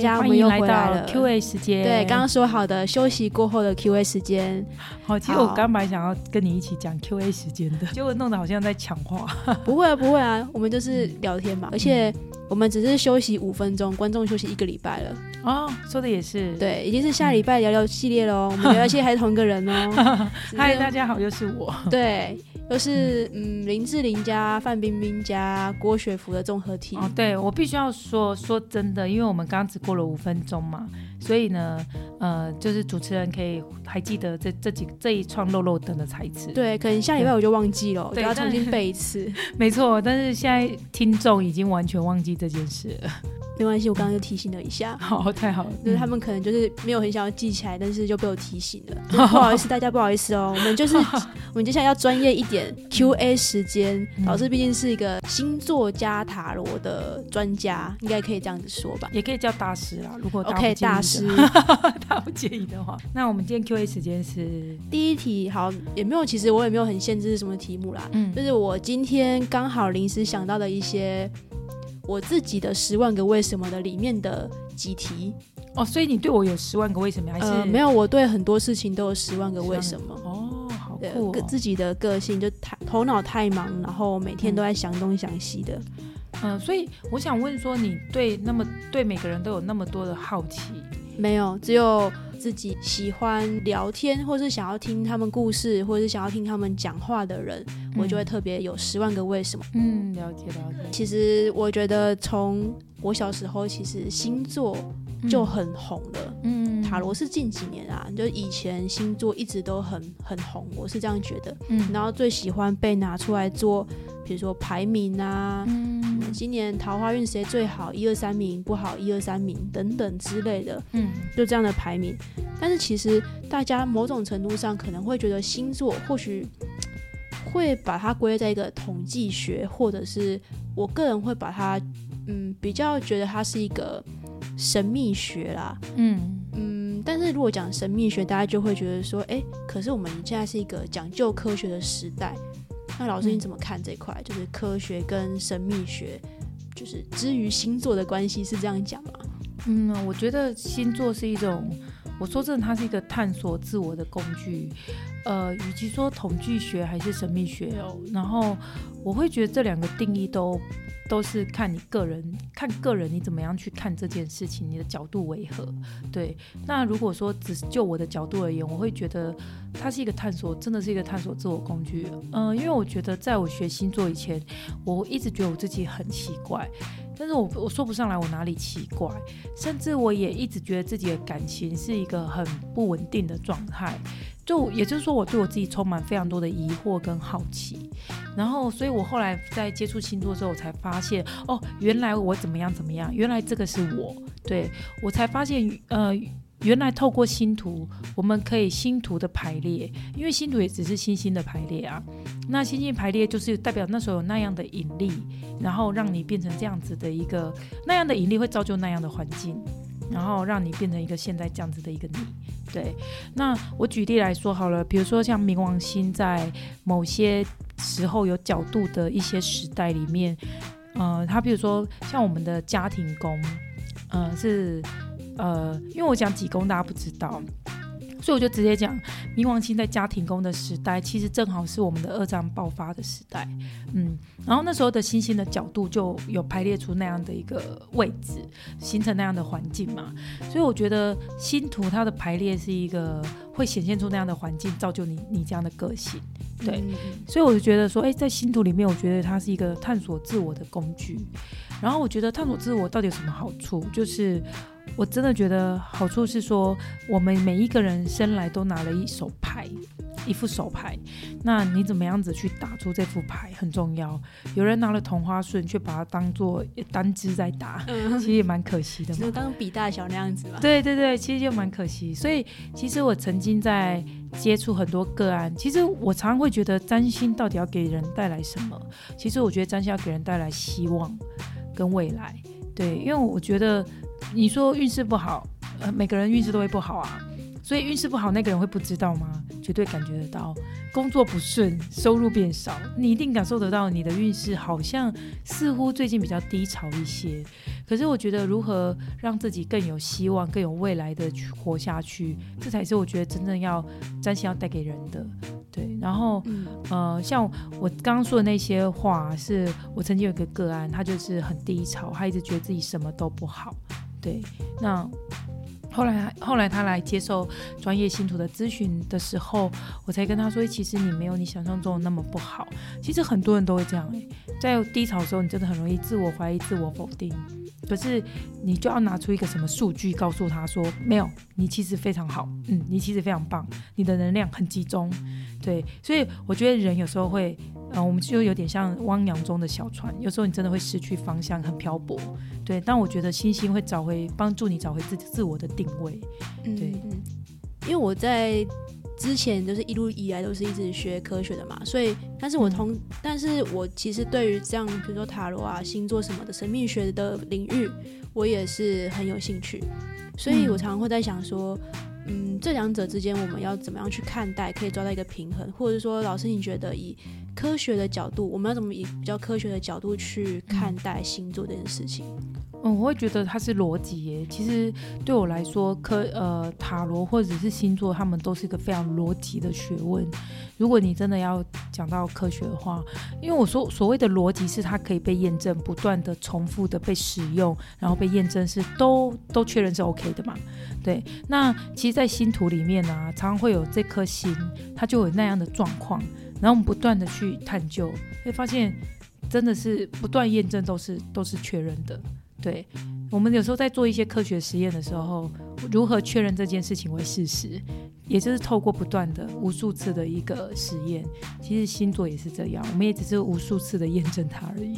家，我欢们又迎来到回来了。Q&A 时间。对，刚刚说好的休息过后的 Q&A 时间，好，其实我好刚本来想要跟你一起讲 Q&A 时间的，结果弄得好像在抢话。不会啊，不会啊，我们就是聊天嘛，而且我们只是休息五分钟，观众休息一个礼拜了。哦，说的也是。，对，已经是下礼拜聊聊系列喽，我们 聊聊系列还是同一个人哦。嗨，大家好，又是我。对，又是嗯林志玲加范冰冰加郭雪芙的综合体。哦，对我必须要说说真的，因为我们刚刚只过了五分钟嘛，所以呢，呃，就是主持人可以还记得这这几这一串漏漏灯的台词。，对，可能下礼拜我就忘记了，我要重新 背一次。没错，但是现在听众已经完全忘记这件事了。没关系，我刚刚又提醒了一下。好，太好了。就是他们可能就是没有很想要记起来，但是就被我提醒了。不好意思，大家不好意思哦。我们就是 我们接下来要专业一点，Q&A 时间。嗯老师毕竟是一个星座加塔罗的专家，应该可以这样子说吧也可以叫大师啦，如果？OK，大师。他不介意的话，那我们今天 Q A 时间是，第一题好，也没有，其实我也没有很限制什么题目啦，嗯就是我今天刚好临时想到的一些我自己的十万个为什么的里面的几题。哦，所以你对我有十万个为什么，还是、呃，没有，我对很多事情都有十万个为什么。哦，好对酷哦，自己的个性就太头脑太忙，然后每天都在想东想西的。嗯、所以我想问说，你对那么对每个人都有那么多的好奇，没有，只有自己喜欢聊天，或是想要听他们故事，或是想要听他们讲话的人，我就会特别有十万个为什么。嗯，了解了解，其实我觉得从我小时候，其实星座就很红了。嗯塔罗是近几年啊，就以前星座一直都很很红，我是这样觉得。嗯然后最喜欢被拿出来做，比如说排名啊，嗯今年桃花运谁最好，一二三名不好，一二三名等等之类的，嗯就这样的排名。但是其实大家某种程度上可能会觉得星座或许 会把它归类在一个统计学，或者是我个人会把它，嗯，比较觉得它是一个神秘学啦。嗯嗯，但是如果讲神秘学，大家就会觉得说，哎，可是我们现在是一个讲究科学的时代。那老师你怎么看这块？就是科学跟神秘学，就是之于星座的关系是这样讲吗？嗯，我觉得星座是一种，我说真的，它是一个探索自我的工具。呃，与其说统计学还是神秘学哦，然后我会觉得这两个定义都都是看你个人，看个人你怎么样去看这件事情，你的角度为何？对，那如果说只是就我的角度而言，我会觉得它是一个探索，真的是一个探索自我工具。嗯、因为我觉得在我学星座以前，我一直觉得我自己很奇怪，但是我我说不上来我哪里奇怪，甚至我也一直觉得自己的感情是一个很不稳定的状态。就也就是说，我对我自己充满非常多的疑惑跟好奇，然后，所以我后来在接触星座之后，我才发现，哦，原来我怎么样怎么样，原来这个是我，对我才发现，呃，原来透过星图，我们可以星图的排列，因为星图也只是星星的排列啊，那星星排列就是代表那时候有那样的引力，然后让你变成这样子的一个那样的引力会造就那样的环境，然后让你变成一个现在这样子的一个你。对，那我举例来说好了，比如说像冥王星在某些时候有角度的一些时代里面，呃，它比如说像我们的家庭宫，呃，是呃，因为我讲几宫大家不知道。所以我就直接讲，冥王星在家庭宫的时代，其实正好是我们的二战爆发的时代，嗯，然后那时候的星星的角度就有排列出那样的一个位置，形成那样的环境嘛，所以我觉得星图它的排列是一个会显现出那样的环境，造就你你这样的个性，对，嗯所以我就觉得说，哎，在星图里面，我觉得它是一个探索自我的工具。然后我觉得探索自我到底有什么好处？就是我真的觉得好处是说，我们每一个人生来都拿了一手牌，一副手牌。那你怎么样子去打出这副牌很重要。有人拿了同花顺，却把它当做单支在打，嗯，其实也蛮可惜的嘛。就刚刚比大小那样子嘛。对对对，其实就蛮可惜。所以其实我曾经在接触很多个案，其实我常常会觉得占星到底要给人带来什么？其实我觉得占星要给人带来希望跟未来。对，因为我觉得你说运势不好，呃，每个人运势都会不好啊。所以运势不好那个人会不知道吗？绝对感觉得到，工作不顺，收入变少，你一定感受得到你的运势好像似乎最近比较低潮一些。可是我觉得如何让自己更有希望、更有未来的去活下去，这才是我觉得真正要占星要带给人的。对，然后呃，像我刚刚说的那些话，是我曾经有一个个案，他就是很低潮，他一直觉得自己什么都不好。对，那。后来，后来他来接受专业信徒的咨询的时候，我才跟他说，其实你没有你想象中的那么不好。其实很多人都会这样，在低潮的时候，你真的很容易自我怀疑、自我否定。可是你就要拿出一个什么数据告诉他说，没有，你其实非常好，嗯，你其实非常棒，你的能量很集中。对，所以我觉得人有时候会。嗯，我们就有点像汪洋中的小船，有时候你真的会失去方向，很漂泊。对，但我觉得星星会找回，帮助你找回自己自我的定位。对，因为我在之前就是一路以来都是一直学科学的嘛，所以，但是我同，但是我其实对于这样，比如说塔罗啊、星座什么的神秘学的领域，我也是很有兴趣，所以我常常会在想说。嗯，这两者之间我们要怎么样去看待，可以抓到一个平衡，或者说，老师你觉得以科学的角度，我们要怎么以比较科学的角度去看待星座这件事情？嗯，我会觉得它是逻辑耶。其实对我来说，科呃塔罗或者是星座，他们都是一个非常逻辑的学问。如果你真的要讲到科学的话，因为我说所谓的逻辑是它可以被验证，不断的重复的被使用，然后被验证是都都确认是 OK 的嘛？对。那其实，在星图里面呢，常常会有这颗星，它就有那样的状况，然后我们不断的去探究，会发现真的是不断验证，都是都是确认的。对，我们有时候在做一些科学实验的时候，如何确认这件事情为事实，也就是透过不断的无数次的一个实验。其实星座也是这样，我们也只是无数次的验证它而已。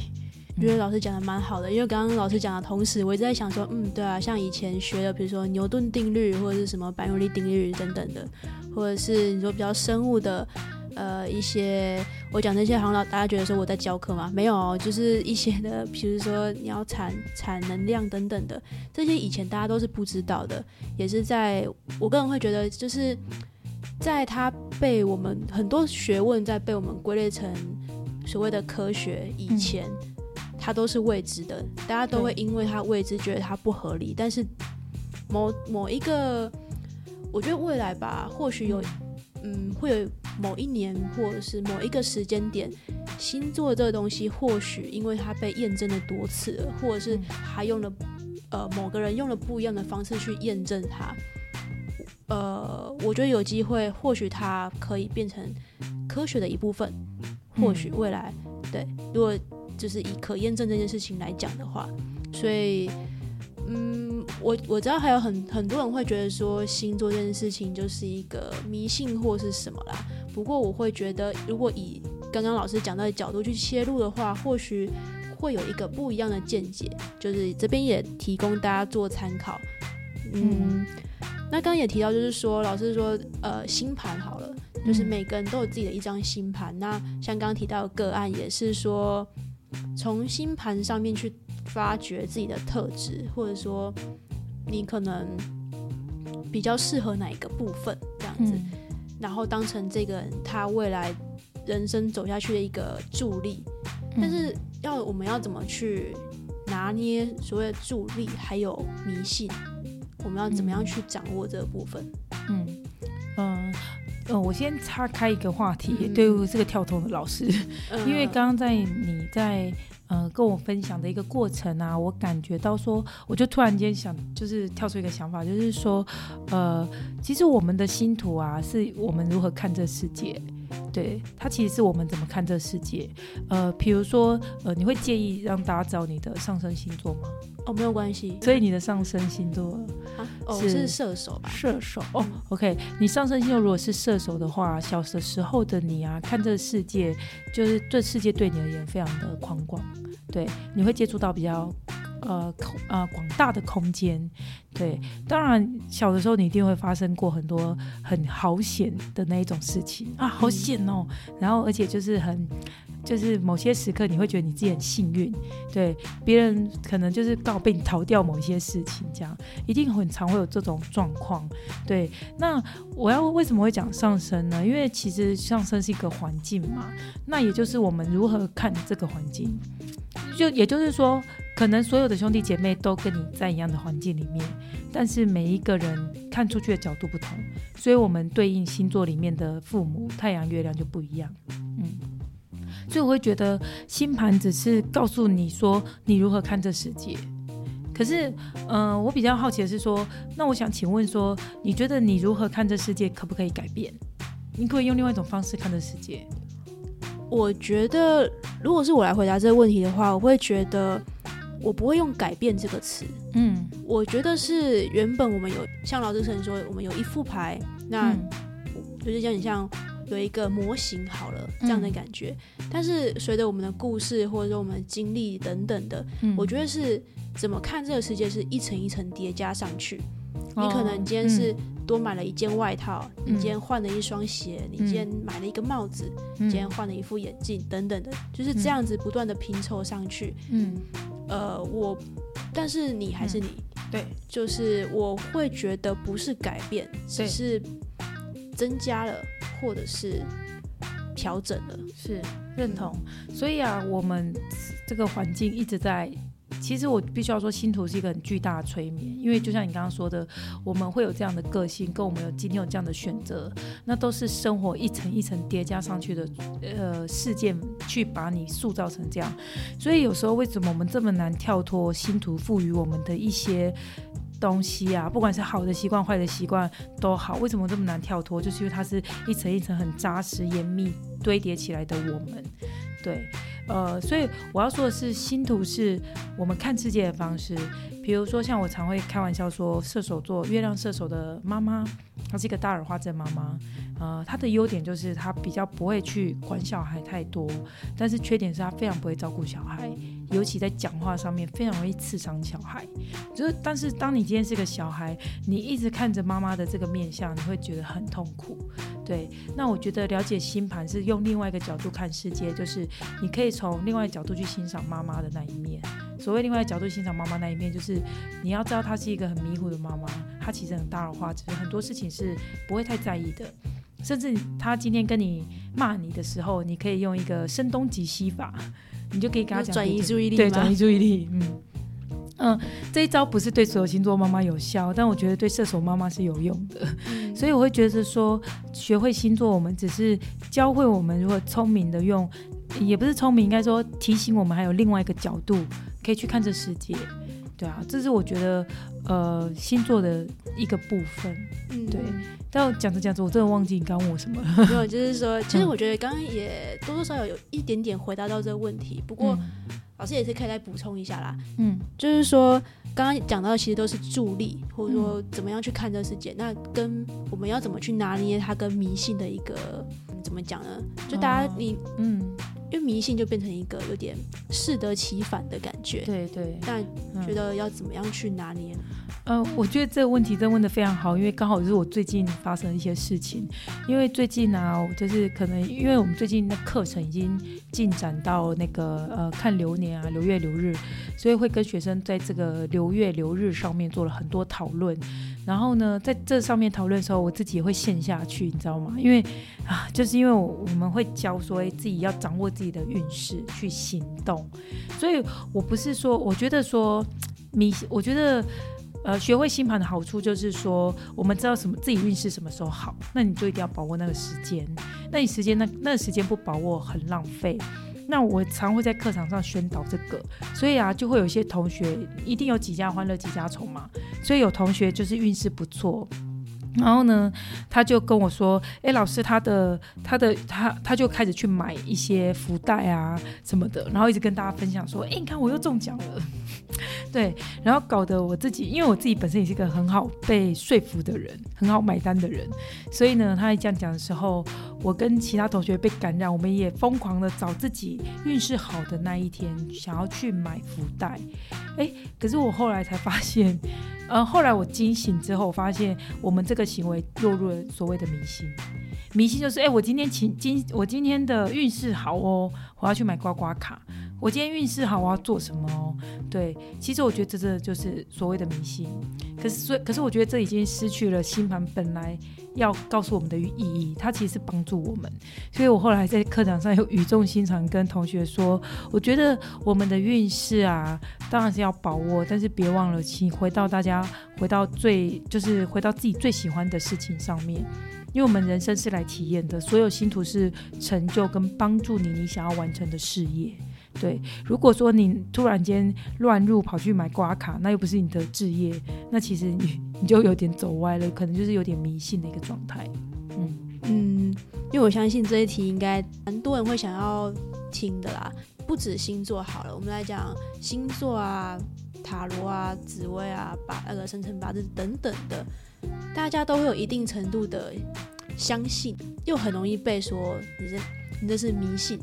我觉得老师讲的蛮好的，因为刚刚老师讲的同时，我一直在想说，嗯，对啊，像以前学的，比如说牛顿定律或者是什么白努力定律等等的，或者是你说比较生物的。呃，一些我讲那些，好像大家觉得说我在教课吗？没有，就是一些的，比如说你要产产能量等等的，这些以前大家都是不知道的，也是在我个人会觉得，就是在它被我们很多学问在被我们归类成所谓的科学以前，它都是未知的，大家都会因为它未知觉得它不合理，但是某某一个，我觉得未来吧，或许有。嗯，会有某一年或者是某一个时间点，星座这个东西或许因为它被验证了多次，或者是他用了呃某个人用了不一样的方式去验证它，呃，我觉得有机会，或许它可以变成科学的一部分，或许未来对，如果就是以可验证这件事情来讲的话，所以。嗯，我我知道还有很很多人会觉得说星座这件事情就是一个迷信或是什么啦。不过我会觉得，如果以刚刚老师讲到的角度去切入的话，或许会有一个不一样的见解。就是这边也提供大家做参考。嗯，那刚刚也提到，就是说老师说，呃，星盘好了，就是每个人都有自己的一张星盘。那像刚刚提到的个案，也是说从星盘上面去。发掘自己的特质，或者说你可能比较适合哪一个部分，这样子，然后当成这个人他未来人生走下去的一个助力。但是要我们要怎么去拿捏所谓的助力，还有迷信，我们要怎么样去掌握这个部分？嗯嗯呃，我先岔开一个话题，对我是个跳脱的老师，因为刚刚在你在。嗯，跟我分享的一个过程啊，我感觉到说，我就突然间想，就是跳出一个想法，就是说，呃，其实我们的星图啊，是我们如何看这世界。对，它其实是我们怎么看这世界。呃，比如说，呃，你会介意让大家知道你的上升星座吗？哦，没有关系。所以你的上升星座是射手吧？射手哦，OK。你上升星座如果是射手的话，小的时候的你啊，看这个世界，就是这世界对你而言非常的宽广。对，你会接触到比较。呃，空呃广大的空间，对，当然小的时候你一定会发生过很多很好险的那一种事情。啊，好险哦，然后而且就是很就是某些时刻你会觉得你自己很幸运，对。别人可能就是刚好被你逃掉某一些事情，这样。一定很常会有这种状况。对，那我要为什么会讲上升呢？因为其实上升是一个环境嘛，那也就是我们如何看这个环境，就也就是说，可能所有的兄弟姐妹都跟你在一样的环境里面，但是每一个人看出去的角度不同，所以我们对应星座里面的父母太阳、月亮就不一样。嗯。所以我会觉得星盘只是告诉你说你如何看这世界，可是，嗯，我比较好奇的是说，那我想请问说，你觉得你如何看这世界可不可以改变？你可以用另外一种方式看这世界？我觉得，如果是我来回答这个问题的话，我会觉得我不会用改变这个词。嗯，我觉得是原本我们有像老师曾说，我们有一副牌，那就是有点像。有一个模型好了，这样的感觉。但是随着我们的故事或者说我们的经历等等的，我觉得是怎么看这个世界是一层一层叠加上去。你可能今天是多买了一件外套，你今天换了一双鞋，你今天买了一个帽子，今天换了一副眼镜等等的，就是这样子不断的拼凑上去。嗯，呃，我，但是你还是你，对，就是我会觉得不是改变，只是增加了。或者是调整了，是认同。所以啊，我们这个环境一直在。其实我必须要说，星图是一个很巨大的催眠，因为就像你刚刚说的，我们会有这样的个性，跟我们有今天有这样的选择，那都是生活一层一层叠加上去的呃事件，去把你塑造成这样。所以有时候为什么我们这么难跳脱星图赋予我们的一些？东西啊，不管是好的习惯、坏的习惯都好，为什么这么难跳脱？就是因为它是一层一层很扎实、严密堆叠起来的。我们，对，呃，所以我要说的是，星图是我们看世界的方式。比如说，像我常会开玩笑说，射手座月亮射手的妈妈，她是一个大耳花症妈妈。呃，她的优点就是她比较不会去管小孩太多，但是缺点是她非常不会照顾小孩。尤其在讲话上面非常容易刺伤小孩，就是，但是当你今天是个小孩，你一直看着妈妈的这个面相，你会觉得很痛苦。对，那我觉得了解星盘是用另外一个角度看世界，就是你可以从另外角度去欣赏妈妈的那一面。所谓另外角度欣赏妈妈那一面，就是你要知道她是一个很迷糊的妈妈，她其实很大而化之，很多事情是不会太在意的。甚至她今天跟你骂你的时候，你可以用一个声东击西法。你就可以跟他讲转移注意力，对，转移注意力。嗯 嗯，这一招不是对所有星座妈妈有效，但我觉得对射手妈妈是有用的。所以我会觉得说，学会星座，我们只是教会我们如何聪明的用，也不是聪明，应该说提醒我们还有另外一个角度可以去看这世界。对啊，这是我觉得呃星座的一个部分。嗯，对。但讲着讲着，我真的忘记你刚问我什么了。没有，就是说，其实我觉得刚刚也多多少少有一点点回答到这个问题。不过老师也是可以再补充一下啦。嗯，就是说刚刚讲到的其实都是助力，或者说怎么样去看这个世界。那跟我们要怎么去拿捏它跟迷信的一个怎么讲呢？就大家你嗯。因为迷信就变成一个有点适得其反的感觉，对对。但觉得要怎么样去拿捏？呃，我觉得这个问题真问的非常好，因为刚好是我最近发生一些事情。因为最近呢，就是可能因为我们最近的课程已经进展到那个呃看流年啊、流月流日，所以会跟学生在这个流月流日上面做了很多讨论。然后呢，在这上面讨论的时候，我自己也会陷下去，你知道吗？因为啊，就是因为我们会教说自己要掌握自己的运势去行动，所以我不是说，我觉得说迷，我觉得呃，学会星盘的好处就是说，我们知道什么自己运势什么时候好，那你就一定要把握那个时间，那你时间那那个时间不把握很浪费。那我常会在课堂上宣导这个，所以啊，就会有些同学一定有几家欢乐几家愁嘛，所以有同学就是运势不错。然后呢，他就跟我说：“哎，老师，他的他的他他就开始去买一些福袋啊什么的，然后一直跟大家分享说：‘哎，你看我又中奖了。’ 对，然后搞得我自己，因为我自己本身也是一个很好被说服的人，很好买单的人，所以呢，他这样讲的时候，我跟其他同学被感染，我们也疯狂的找自己运势好的那一天，想要去买福袋。哎，可是我后来才发现。”呃，后来我惊醒之后，发现我们这个行为落入了所谓的迷信。迷信就是，哎，我今天请今我今天的运势好哦，我要去买刮刮卡。我今天运势好，我要做什么哦？对，其实我觉得这这就是所谓的迷信。可是，所以，可是我觉得这已经失去了星盘本来要告诉我们的意义。它其实是帮助我们。所以我后来在课堂上又语重心长跟同学说，我觉得我们的运势啊，当然是要把握，但是别忘了，请回到大家回到最，就是回到自己最喜欢的事情上面。因为我们人生是来体验的，所有星图是成就跟帮助你你想要完成的事业。对，如果说你突然间乱入跑去买刮卡，那又不是你的置业，那其实你 你就有点走歪了，可能就是有点迷信的一个状态。嗯嗯，因为我相信这一题应该蛮多人会想要听的啦，不止星座好了，我们来讲星座啊、塔罗啊、紫薇啊、把那个生辰八字等等的，大家都会有一定程度的相信，又很容易被说你这你这是迷信。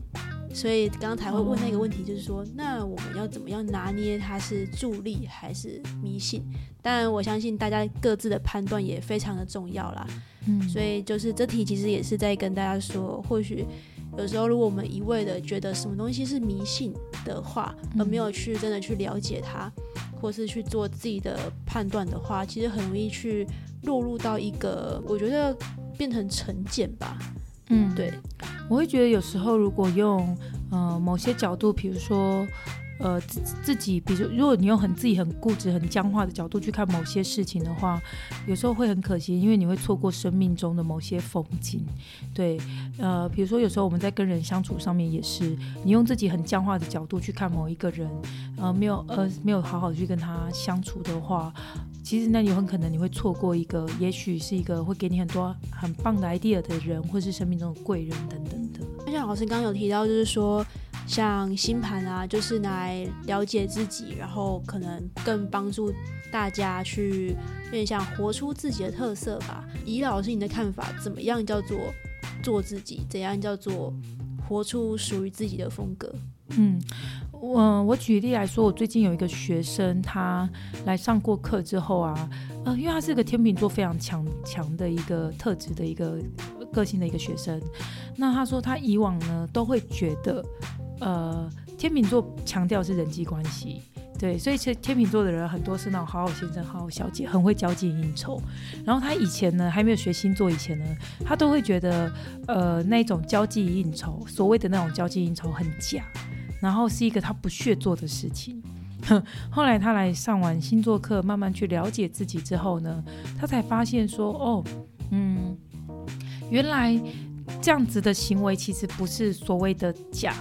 所以刚才会问那个问题，就是说，那我们要怎么样拿捏它是助力还是迷信？当然，我相信大家各自的判断也非常的重要啦。嗯，所以就是这题其实也是在跟大家说，或许有时候如果我们一味的觉得什么东西是迷信的话，而没有去真的去了解它，或是去做自己的判断的话，其实很容易去落入到一个我觉得变成成见吧。嗯，对。我会觉得有时候如果用呃某些角度，比如说呃自自己，比如如果你用很自己很固执、很僵化的角度去看某些事情的话，有时候会很可惜，因为你会错过生命中的某些风景。对，呃，比如说有时候我们在跟人相处上面也是，你用自己很僵化的角度去看某一个人，呃，没有呃没有好好去跟他相处的话。其实那有很可能你会错过一个，也许是一个会给你很多很棒的 idea 的人，或是生命中的贵人等等的。就像老师刚有提到，就是说像星盘啊，就是来了解自己，然后可能更帮助大家去有点像活出自己的特色吧。以老师你的看法，怎么样叫做做自己？怎样叫做活出属于自己的风格？嗯。我我举例来说，我最近有一个学生，他来上过课之后啊，呃，因为他是个天秤座非常强强的一个特质的一个个性的一个学生，那他说他以往呢都会觉得，呃，天秤座强调是人际关系，对，所以其实天秤座的人很多是那种好好先生、好好小姐，很会交际应酬。然后他以前呢还没有学星座以前呢，他都会觉得，呃，那种交际应酬，所谓的那种交际应酬很假。然后是一个他不屑做的事情。后来他来上完星座课，慢慢去了解自己之后呢，他才发现说：“哦，嗯，原来这样子的行为其实不是所谓的假，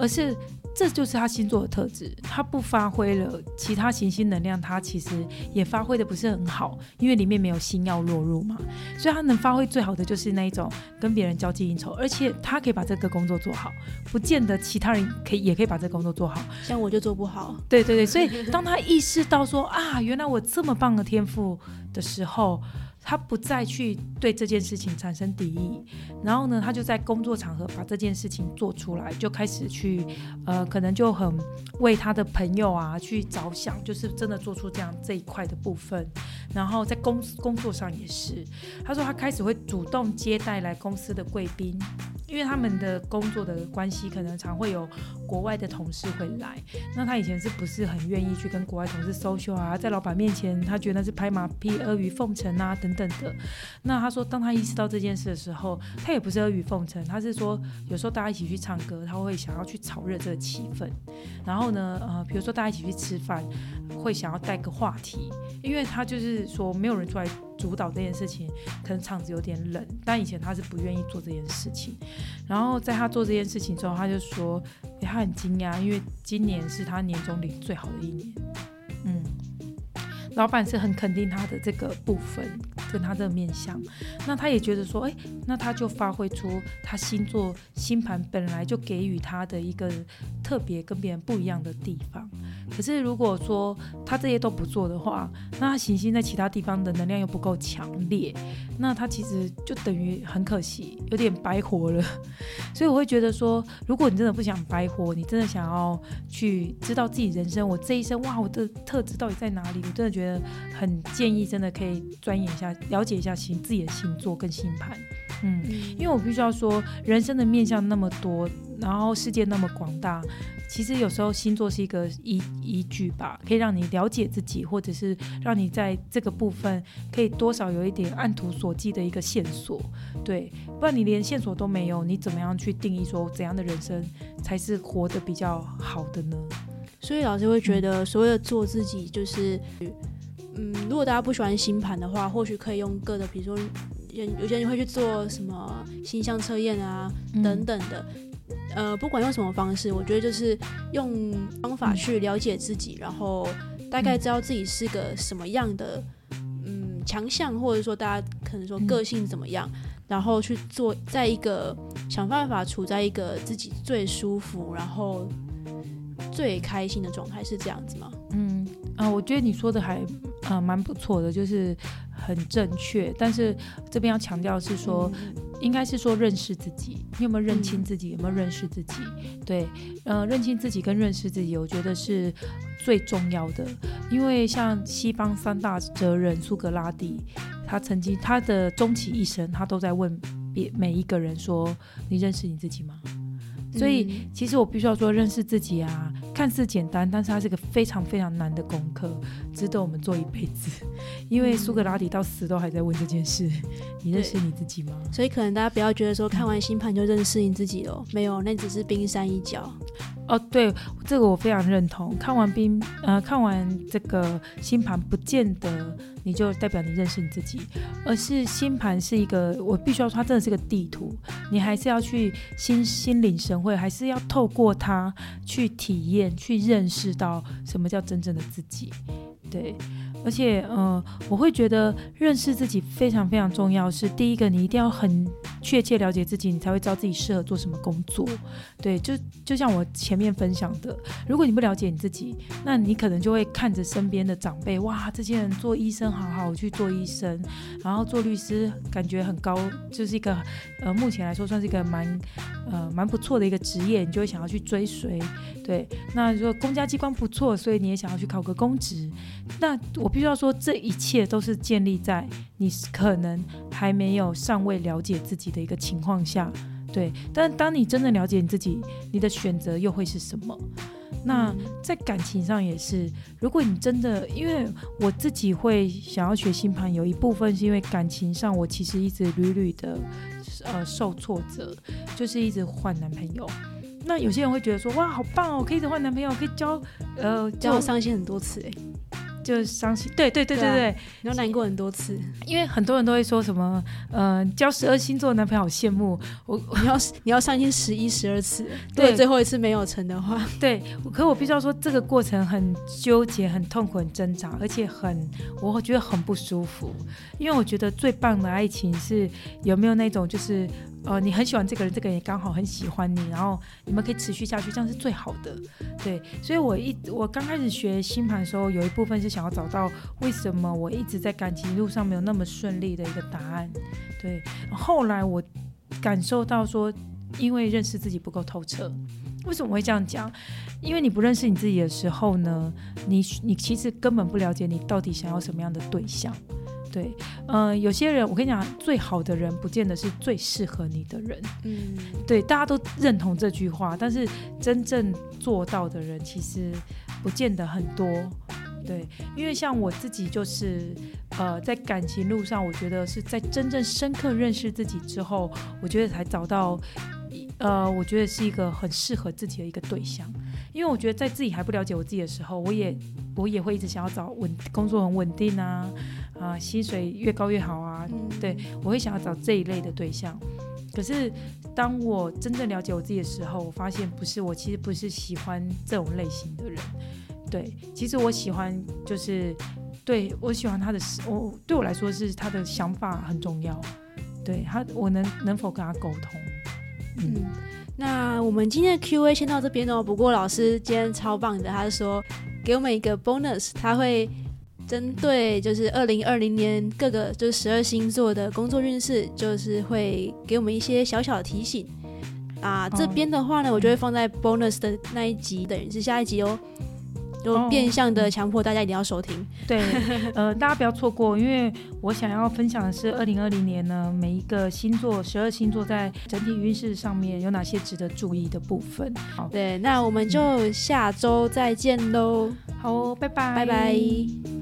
而是。”这就是他星座的特质，他不发挥了其他行星能量，他其实也发挥的不是很好，因为里面没有星要落入嘛，所以他能发挥最好的就是那一种跟别人交际应酬，而且他可以把这个工作做好，不见得其他人可以也可以把这个工作做好，像我就做不好。对对对，所以当他意识到说啊，原来我这么棒的天赋的时候。他不再去对这件事情产生敌意，然后呢，他就在工作场合把这件事情做出来，就开始去，呃，可能就很为他的朋友啊去着想，就是真的做出这样这一块的部分。然后在公工作上也是，他说他开始会主动接待来公司的贵宾。因为他们的工作的关系，可能常会有国外的同事会来。那他以前是不是很愿意去跟国外同事 social 啊？在老板面前，他觉得是拍马屁、阿谀奉承啊等等等的。那他说，当他意识到这件事的时候，他也不是阿谀奉承，他是说有时候大家一起去唱歌，他会想要去炒热这个气氛。然后呢，呃，比如说大家一起去吃饭，会想要带个话题，因为他就是说没有人出来。主导这件事情，可能场子有点冷，但以前他是不愿意做这件事情。然后在他做这件事情之后，他就说：“，他很惊讶，因为今年是他年终领最好的一年。”嗯，老板是很肯定他的这个部分。跟他的面相，那他也觉得说，哎，那他就发挥出他星座星盘本来就给予他的一个特别跟别人不一样的地方。可是如果说他这些都不做的话，那行星在其他地方的能量又不够强烈，那他其实就等于很可惜，有点白活了。所以我会觉得说，如果你真的不想白活，你真的想要去知道自己人生，我这一生哇，我的特质到底在哪里？我真的觉觉得很建议，真的可以钻研一下。了解一下星自己的星座跟星盘，嗯，因为我必须要说，人生的面向那么多，然后世界那么广大，其实有时候星座是一个依依据吧，可以让你了解自己，或者是让你在这个部分可以多少有一点按图索骥的一个线索。对，不然你连线索都没有，你怎么样去定义说怎样的人生才是活得比较好的呢？所以老师会觉得，所谓的做自己，就是，嗯，如果大家不喜欢星盘的话，或许可以用各的，比如说，有有些人会去做什么星象测验啊，等等的，呃，不管用什么方式，我觉得就是用方法去了解自己，然后大概知道自己是个什么样的，嗯，强项，或者说大家可能说个性怎么样，然后去做，在一个想办法处在一个自己最舒服，然后。最开心的状态是这样子吗？嗯啊，我觉得你说的还啊蛮不错的，就是很正确。但是这边要强调是说，应该是说认识自己，你有没有认清自己？有没有认识自己？对，呃，认清自己跟认识自己，我觉得是最重要的。因为像西方三大哲人苏格拉底，他曾经他的终其一生，他都在问别每一个人说：“你认识你自己吗？”所以，其实我必须要说，认识自己啊，看似简单，但是它是个非常非常难的功课，值得我们做一辈子。因为苏格拉底到死都还在问这件事：你认识你自己吗？所以，可能大家不要觉得说看完星盘就认识你自己了，没有，那只是冰山一角。哦，对，这个我非常认同。看完冰，呃，看完这个星盘，不见得你就代表你认识你自己，而是星盘是一个，我必须要说，它真的是个地图，你还是要去心心领神会，还是要透过它去体验、去认识到什么叫真正的自己，对。而且，呃，我会觉得认识自己非常非常重要。是第一个，你一定要很确切了解自己，你才会知道自己适合做什么工作。对，就就像我前面分享的，如果你不了解你自己，那你可能就会看着身边的长辈，哇，这些人做医生好好，去做医生，然后做律师感觉很高，就是一个呃，目前来说算是一个蛮呃蛮不错的一个职业，你就会想要去追随。对，那如果公家机关不错，所以你也想要去考个公职，那我必须要说，这一切都是建立在你可能还没有尚未了解自己的一个情况下。对，但当你真的了解你自己，你的选择又会是什么？那在感情上也是，如果你真的，因为我自己会想要学星盘，有一部分是因为感情上我其实一直屡屡的呃受挫折，就是一直换男朋友。那有些人会觉得说，哇，好棒哦，可以一直换男朋友，可以交，呃，交伤心很多次，哎。就是伤心，对对对对对，你要难过很多次，因为很多人都会说什么，呃，交十二星座男朋友好羡慕。我，你要你要伤心十一十二次，对，最后一次没有成的话，对，可我必须要说这个过程很纠结、很痛苦、很挣扎，而且很，我觉得很不舒服，因为我觉得最棒的爱情是有没有那种就是。呃，你很喜欢这个人，这个人也刚好很喜欢你，然后你们可以持续下去，这样是最好的。对，所以我一我刚开始学星盘的时候，有一部分是想要找到为什么我一直在感情路上没有那么顺利的一个答案。对，后来我感受到说，因为认识自己不够透彻。为什么会这样讲？因为你不认识你自己的时候呢，你你其实根本不了解你到底想要什么样的对象。对，呃，有些人，我跟你讲，最好的人不见得是最适合你的人。嗯，对，大家都认同这句话，但是真正做到的人其实不见得很多。对，因为像我自己就是，呃，在感情路上，我觉得是在真正深刻认识自己之后，我觉得才找到，呃，我觉得是一个很适合自己的一个对象。因为我觉得在自己还不了解我自己的时候，我也我也会一直想要找稳工作很稳定啊。啊，薪水越高越好啊！对我会想要找这一类的对象。可是当我真正了解我自己的时候，我发现不是我，其实不是喜欢这种类型的人。对，其实我喜欢就是对我喜欢他的，我对我来说是他的想法很重要。对他，我能能否跟他沟通？嗯，那我们今天的 Q&A 先到这边哦。不过老师今天超棒的，他说给我们一个 bonus，他会。针对就是二零二零年各个就是十二星座的工作运势，就是会给我们一些小小的提醒啊。这边的话呢，我就会放在 bonus 的那一集，等于是下一集哦。就哦变相的强迫大家一定要收听。对，呃，大家不要错过，因为我想要分享的是二零二零年呢，每一个星座，十二星座在整体运势上面有哪些值得注意的部分。好，对，那我们就下周再见喽，好哦，拜拜，拜拜。